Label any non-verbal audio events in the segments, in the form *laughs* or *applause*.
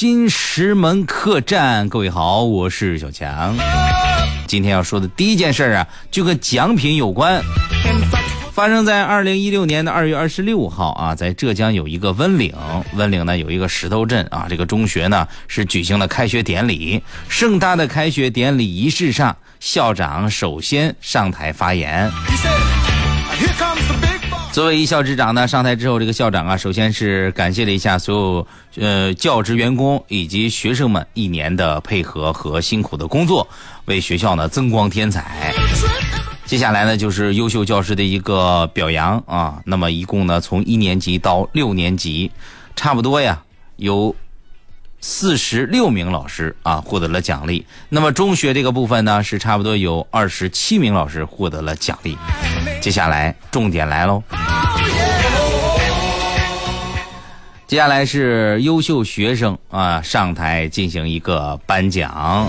新石门客栈，各位好，我是小强。今天要说的第一件事啊，就跟奖品有关。发生在二零一六年的二月二十六号啊，在浙江有一个温岭，温岭呢有一个石头镇啊，这个中学呢是举行了开学典礼。盛大的开学典礼仪式上，校长首先上台发言。作为一校之长呢，上台之后，这个校长啊，首先是感谢了一下所有呃教职员工以及学生们一年的配合和辛苦的工作，为学校呢增光添彩。接下来呢，就是优秀教师的一个表扬啊。那么一共呢，从一年级到六年级，差不多呀，有四十六名老师啊获得了奖励。那么中学这个部分呢，是差不多有二十七名老师获得了奖励。接下来重点来喽，接下来是优秀学生啊上台进行一个颁奖。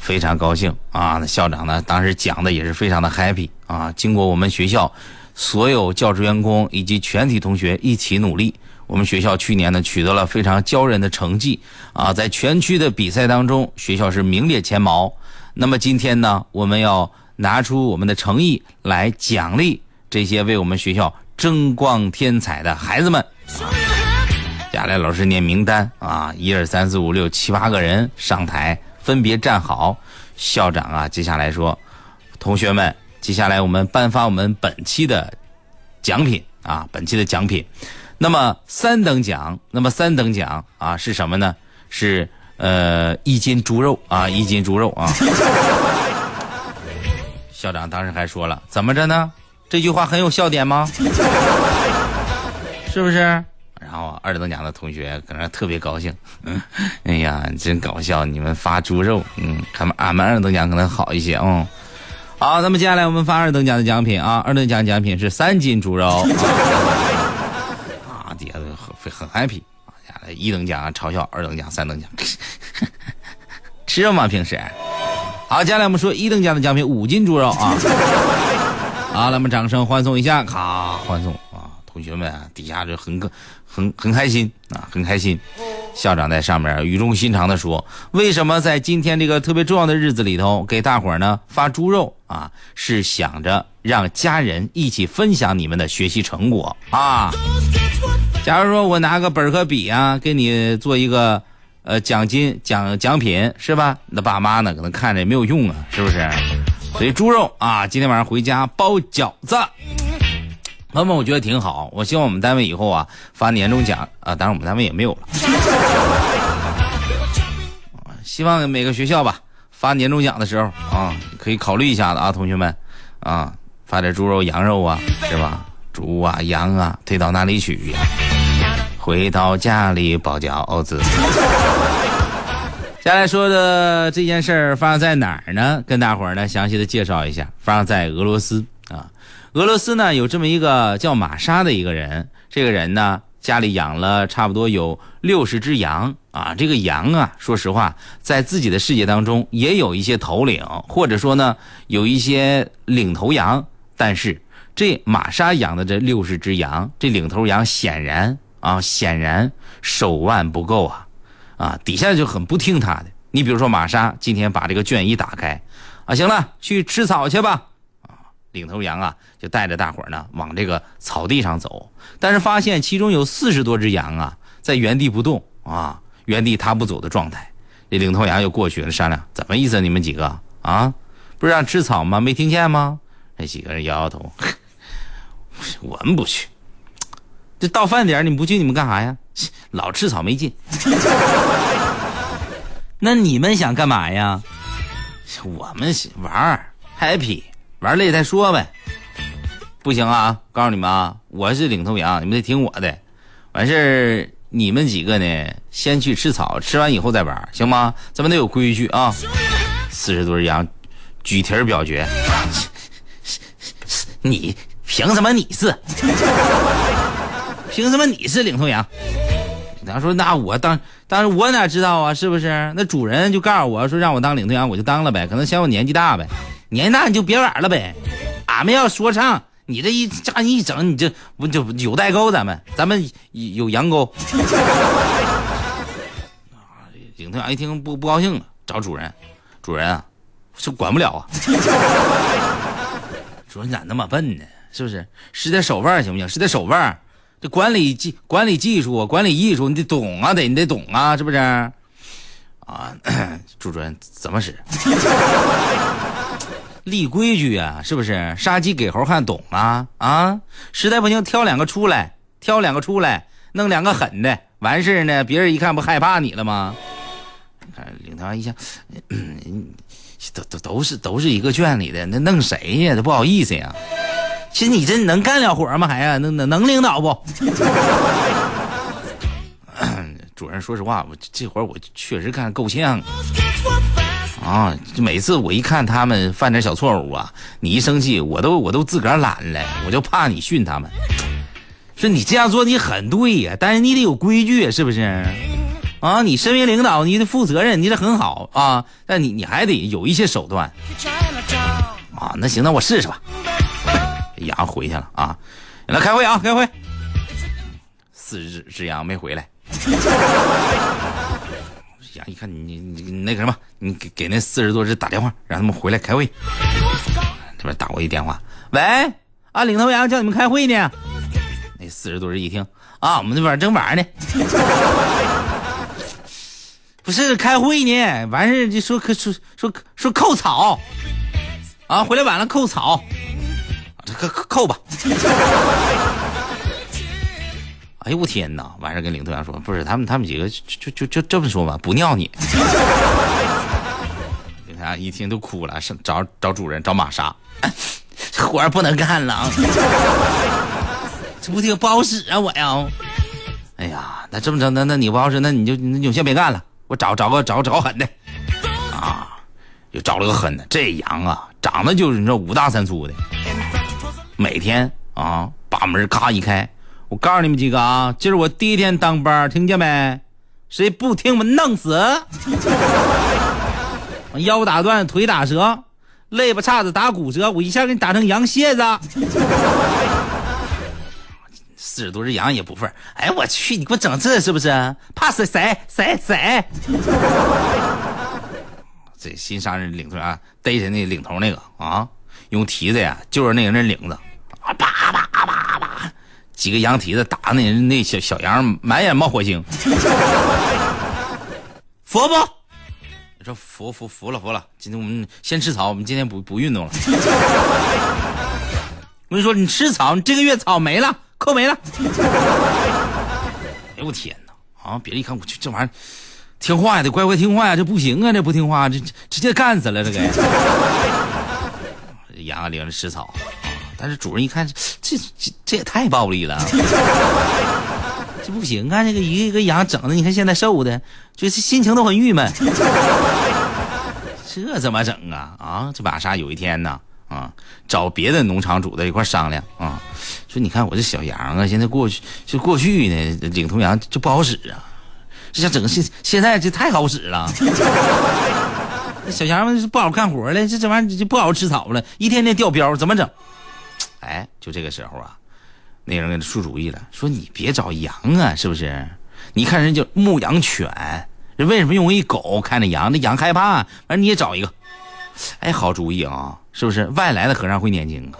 非常高兴啊！校长呢，当时讲的也是非常的 happy 啊。经过我们学校所有教职员工以及全体同学一起努力，我们学校去年呢取得了非常骄人的成绩啊，在全区的比赛当中，学校是名列前茅。那么今天呢，我们要拿出我们的诚意来奖励这些为我们学校争光添彩的孩子们。接下来老师念名单啊，一二三四五六七八个人上台。分别站好，校长啊，接下来说，同学们，接下来我们颁发我们本期的奖品啊，本期的奖品。那么三等奖，那么三等奖啊是什么呢？是呃一斤猪肉啊，*laughs* 一斤猪肉啊。校长当时还说了，怎么着呢？这句话很有笑点吗？*laughs* 是不是？然后二等奖的同学搁那特别高兴，嗯，哎呀，真搞笑！你们发猪肉，嗯，他们俺们二等奖可能好一些哦。好，那么接下来我们发二等奖的奖品啊，二等奖奖品是三斤猪肉。很很 happy 啊，一等奖嘲笑，二等奖、三等奖，*laughs* 吃肉吗？平时？好，接下来我们说一等奖的奖品五斤猪肉啊。*laughs* 好，那么掌声欢送一下，咔，欢送啊！同学们底下就很很很开心啊，很开心。校长在上面语重心长的说：“为什么在今天这个特别重要的日子里头给大伙儿呢发猪肉啊？是想着让家人一起分享你们的学习成果啊。假如说我拿个本和笔啊，给你做一个呃奖金奖奖品是吧？那爸妈呢可能看着也没有用啊，是不是？所以猪肉啊，今天晚上回家包饺子。”朋友们，我觉得挺好。我希望我们单位以后啊发年终奖啊，当然我们单位也没有了。希望每个学校吧发年终奖的时候啊，可以考虑一下子啊，同学们啊，发点猪肉、羊肉啊，是吧？猪啊、羊啊，推到哪里去？回到家里包饺子。下来说的这件事儿发生在哪儿呢？跟大伙儿呢详细的介绍一下，发生在俄罗斯啊。俄罗斯呢有这么一个叫玛莎的一个人，这个人呢家里养了差不多有六十只羊啊。这个羊啊，说实话，在自己的世界当中也有一些头领，或者说呢有一些领头羊。但是这玛莎养的这六十只羊，这领头羊显然啊显然手腕不够啊啊，底下就很不听他的。你比如说玛莎今天把这个圈一打开啊，行了，去吃草去吧。啊领头羊啊，就带着大伙呢往这个草地上走，但是发现其中有四十多只羊啊在原地不动啊，原地踏步走的状态。这领头羊又过去了商量，怎么意思？你们几个啊，不是让吃草吗？没听见吗？那几个人摇摇头，我们不去。这到饭点你不去，你们干啥呀？*laughs* 老吃草没劲。*laughs* 那你们想干嘛呀？我们玩儿，happy。玩累再说呗，不行啊！告诉你们啊，我是领头羊，你们得听我的。完事儿，你们几个呢，先去吃草，吃完以后再玩，行吗？咱们得有规矩啊！四十多只羊，举蹄表决。*laughs* 你凭什么你是？凭什么你是领头羊？他说：“那我当，但是我哪知道啊？是不是？那主人就告诉我说让我当领头羊，我就当了呗。可能嫌我年纪大呗。”年纪大你就别玩了呗，俺们要说唱，你这一这样一整，你这不就有代沟？咱们咱们有羊沟。领头羊一听不不高兴了，找主人，主人啊，是管不了啊。*laughs* 主人咋那么笨呢？是不是？使点手腕行不行？使点手腕，这管理技管理技术、管理艺术，你得懂啊，得你得懂啊，是不是？啊，*clears throat* 朱主任怎么使？*laughs* 立规矩啊，是不是？杀鸡给猴看懂啊啊！实在不行挑两个出来，挑两个出来，弄两个狠的，完事呢，别人一看不害怕你了吗？看领头羊一下，都都都是都是一个圈里的，那弄谁呀？这不好意思呀。其实你这能干了活吗？还呀，能能能领导不？*laughs* 主任，说实话，我这活我确实干够呛。啊！每次我一看他们犯点小错误啊，你一生气，我都我都自个儿懒了，我就怕你训他们。说你这样做你很对呀，但是你得有规矩，是不是？啊，你身为领导，你得负责任，你得很好啊，但你你还得有一些手段。啊，那行，那我试试吧。羊回去了啊，来开会啊，开会。四只只羊没回来。*laughs* 呀！一看你你那个什么，你给给那四十多只打电话，让他们回来开会。这边打过一电话，喂，啊，领头羊叫你们开会呢。那四十多只一听，啊，我们这边正玩呢。*laughs* 不是开会呢，完事就说说说说扣草，啊，回来晚了扣草，扣扣扣吧。*laughs* 哎呦我天哪！晚上跟领头羊说，不是他们，他们几个就就就这么说吧，不尿你。*laughs* 领头羊一听都哭了，是找找主人找玛莎，这 *laughs* 活不能干了，这不挺不好使啊我呀。哎呀，那这么整，那那你不好使，那你就你就先别干了，我找找个找个找狠的啊，又找了个狠的。这羊啊，长得就是你说五大三粗的，每天啊把门咔一开。我告诉你们几个啊，今儿我第一天当班，听见没？谁不听我弄死！*laughs* 腰打断，腿打折，肋巴叉子打骨折，我一下给你打成羊蝎子。*laughs* 四十多只羊也不份哎，我去，你给我整这是不是？怕谁谁谁谁？*laughs* 这新上任领头啊，逮着那领头那个啊，用蹄子呀就是那个人领子，啊啪啪啪啪。几个羊蹄子打那那小小羊，满眼冒火星。服不？你说服服服了服了。今天我们先吃草，我们今天不不运动了。*laughs* 我跟你说，你吃草，你这个月草没了，扣没了。哎呦我天哪！啊，别人一看，我去这玩意儿，听话呀，得乖乖听话呀，这不行啊，这不听话，这直接干死了这个。*laughs* 羊领着吃草。但是主人一看，这这这也太暴力了，*laughs* 这不行啊！这个一个一个羊整的，你看现在瘦的，就是心情都很郁闷。*laughs* 这怎么整啊？啊，这玛莎有一天呢，啊，找别的农场主在一块商量啊，说你看我这小羊啊，现在过去就过去呢，领头羊就不好使啊，这想整个现现在这太好使了，*laughs* 小羊们不好干活了，这这玩意儿就不好吃草了，一天天掉膘，怎么整？哎，就这个时候啊，那人给他出主意了，说你别找羊啊，是不是？你看人家牧羊犬，人为什么用一狗看着羊？那羊害怕，完你也找一个。哎，好主意啊，是不是？外来的和尚会念经啊。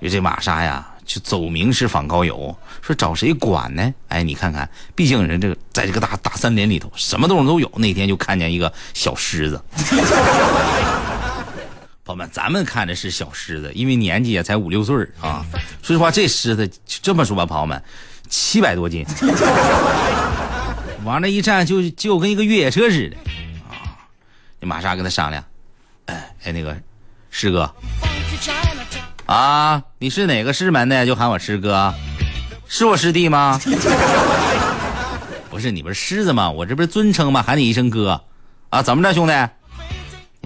就这玛莎呀，就走名师访高友，说找谁管呢？哎，你看看，毕竟人这个在这个大大森林里头，什么动物都有。那天就看见一个小狮子。*laughs* 朋友们，咱们看的是小狮子，因为年纪也才五六岁啊。说实话，这狮子这么说吧，朋友们，七百多斤，*laughs* 往那一站就就跟一个越野车似的啊。你玛莎跟他商量，哎哎，那个师哥啊，你是哪个师门的？就喊我师哥，是我师弟吗？*laughs* 不是，你不是狮子吗？我这不是尊称吗？喊你一声哥啊？怎么着，兄弟？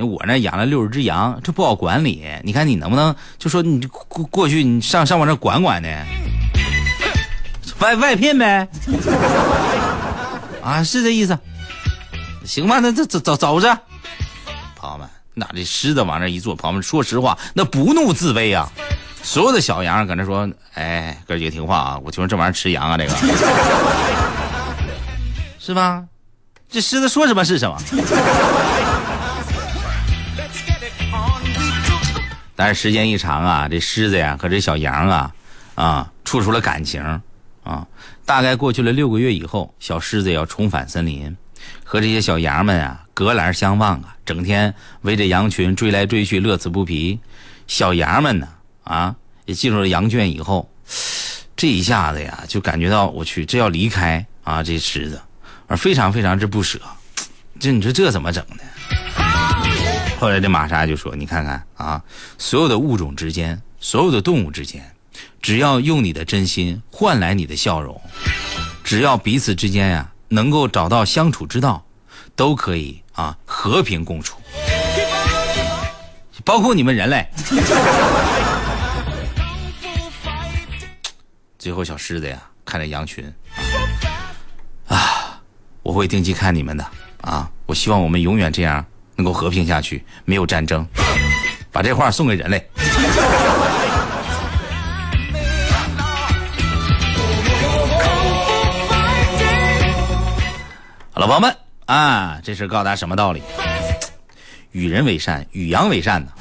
我那养了六十只羊，这不好管理。你看你能不能就说你过过去，你上上我这管管呢？外外聘呗？*laughs* 啊，是这意思。行吧，那这走走走着。朋友们，那这狮子往那一坐，朋友们说实话，那不怒自威啊。所有的小羊搁那说：“哎，哥几个听话啊！我听说这玩意儿吃羊啊，这个 *laughs* 是吧？这狮子说什么是什么。但是时间一长啊，这狮子呀和这小羊啊，啊，处出了感情啊。大概过去了六个月以后，小狮子要重返森林，和这些小羊们啊隔栏相望啊，整天围着羊群追来追去，乐此不疲。小羊们呢，啊，也进入了羊圈以后，这一下子呀，就感觉到我去，这要离开啊，这狮子，而非常非常之不舍。这你说这怎么整呢？后来这玛莎就说：“你看看啊，所有的物种之间，所有的动物之间，只要用你的真心换来你的笑容，只要彼此之间呀能够找到相处之道，都可以啊和平共处，包括你们人类。*laughs* ”最后，小狮子呀看着羊群啊，我会定期看你们的啊，我希望我们永远这样。能够和平下去，没有战争，把这话送给人类。好了，朋友们啊，这事告诉大家什么道理？与人为善，与羊为善呢。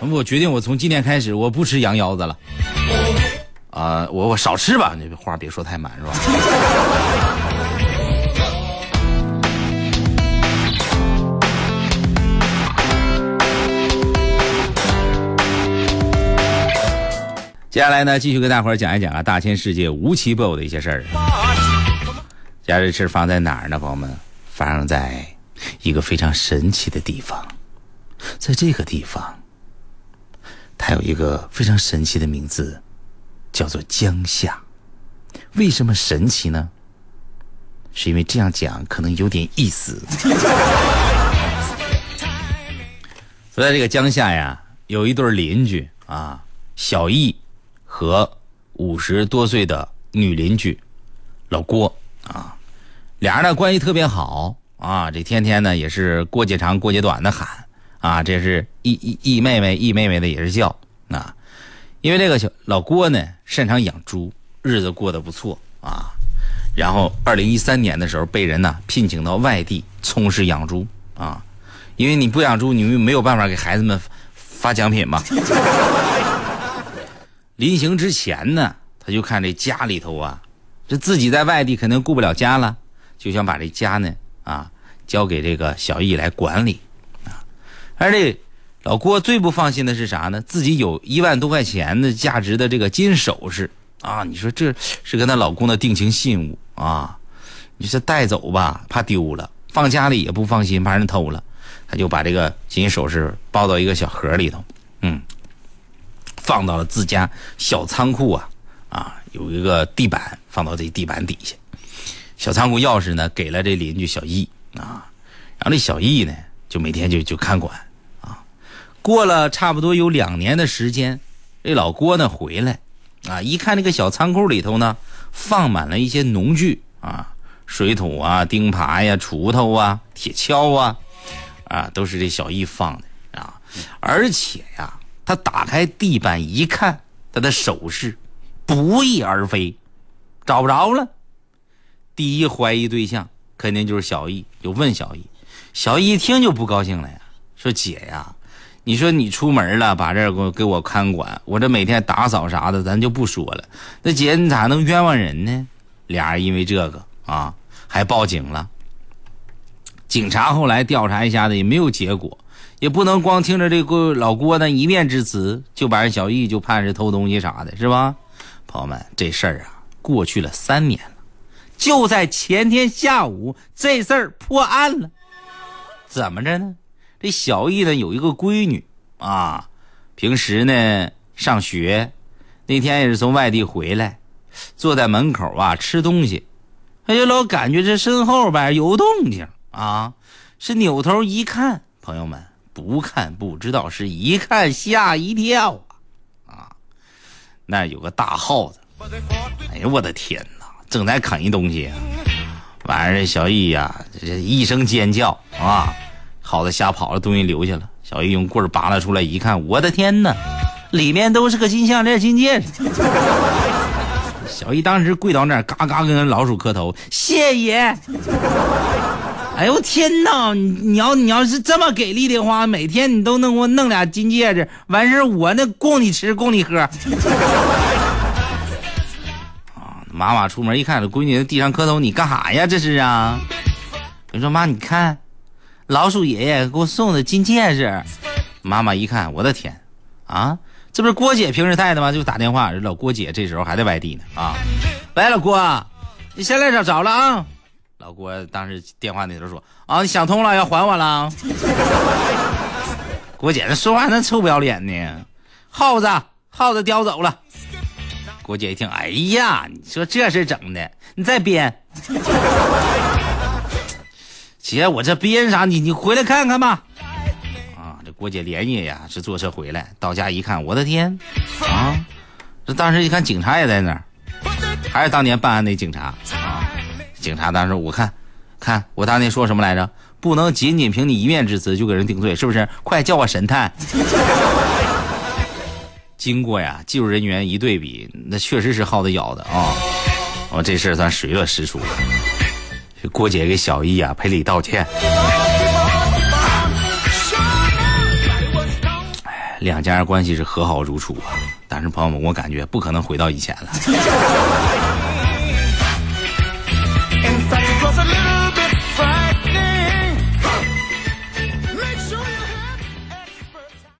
我决定，我从今天开始，我不吃羊腰子了。啊，我我少吃吧，那话别说太满，是吧？接下来呢，继续跟大伙儿讲一讲啊，大千世界无奇不有的一些事儿。家这事儿发生在哪儿呢，朋友们？发生在一个非常神奇的地方，在这个地方，它有一个非常神奇的名字，叫做江夏。为什么神奇呢？是因为这样讲可能有点意思。*laughs* 所在这个江夏呀，有一对邻居啊，小易。和五十多岁的女邻居老郭啊，俩人呢关系特别好啊，这天天呢也是过节长过节短的喊啊，这是义义义妹妹义妹妹的也是叫啊，因为这个小老郭呢擅长养猪，日子过得不错啊，然后二零一三年的时候被人呢聘请到外地从事养猪啊，因为你不养猪，你没有办法给孩子们发奖品嘛。*laughs* 临行之前呢，他就看这家里头啊，这自己在外地肯定顾不了家了，就想把这家呢啊交给这个小易来管理啊。而这老郭最不放心的是啥呢？自己有一万多块钱的价值的这个金首饰啊，你说这是跟他老公的定情信物啊，你说带走吧，怕丢了；放家里也不放心，怕人偷了。他就把这个金首饰包到一个小盒里头，嗯。放到了自家小仓库啊，啊，有一个地板，放到这地板底下。小仓库钥匙呢，给了这邻居小易啊，然后这小易呢，就每天就就看管啊。过了差不多有两年的时间，这老郭呢回来啊，一看这个小仓库里头呢，放满了一些农具啊，水土啊、钉耙呀、锄头啊、铁锹啊，啊，都是这小易放的啊，而且呀。他打开地板一看，他的首饰不翼而飞，找不着了。第一怀疑对象肯定就是小易，就问小易。小易一听就不高兴了呀，说：“姐呀，你说你出门了，把这给我给我看管，我这每天打扫啥的，咱就不说了。那姐你咋能冤枉人呢？”俩人因为这个啊，还报警了。警察后来调查一下子也没有结果。也不能光听着这个老郭的一面之词，就把人小易就判是偷东西啥的，是吧？朋友们，这事儿啊，过去了三年了，就在前天下午，这事儿破案了。怎么着呢？这小易呢有一个闺女啊，平时呢上学，那天也是从外地回来，坐在门口啊吃东西，他就老感觉这身后边有动静啊，是扭头一看，朋友们。不看不知道，是一看吓一跳啊！啊，那有个大耗子，哎呀，我的天哪，正在啃一东西，完事小易呀，这一声尖叫啊，耗子吓跑了，东西留下了。小易用棍儿拔了出来，一看，我的天哪，里面都是个金项链、金戒指。小易当时跪到那儿，嘎嘎跟老鼠磕头，谢爷。哎呦天哪！你你要你要是这么给力的话，每天你都能给我弄俩金戒指，完事我那供你吃供你喝。*laughs* 啊！妈妈出门一看，这闺女在地上磕头，你干啥呀？这是啊？你说妈，你看，老鼠爷爷给我送的金戒指。妈妈一看，我的天，啊，这不是郭姐平时戴的吗？就打电话，老郭姐这时候还在外地呢。啊，喂，老郭，你现在找着了啊？老郭当时电话那头说：“啊，你想通了，要还我了。”郭姐这说话那臭不要脸呢，耗子耗子叼走了。郭姐一听，哎呀，你说这事整的，你再编。姐，我这编啥？你你回来看看吧。啊，这郭姐连夜呀是坐车回来，到家一看，我的天啊！这当时一看，警察也在那儿，还是当年办案那警察啊。警察当时我看，看我当年说什么来着？不能仅仅凭你一面之词就给人定罪，是不是？快叫我神探！*laughs* 经过呀，技术人员一对比，那确实是耗子咬的啊！我这事儿算水落石出了。郭姐给小易啊赔礼道歉。两家人关系是和好如初啊，但是朋友们，我感觉不可能回到以前了。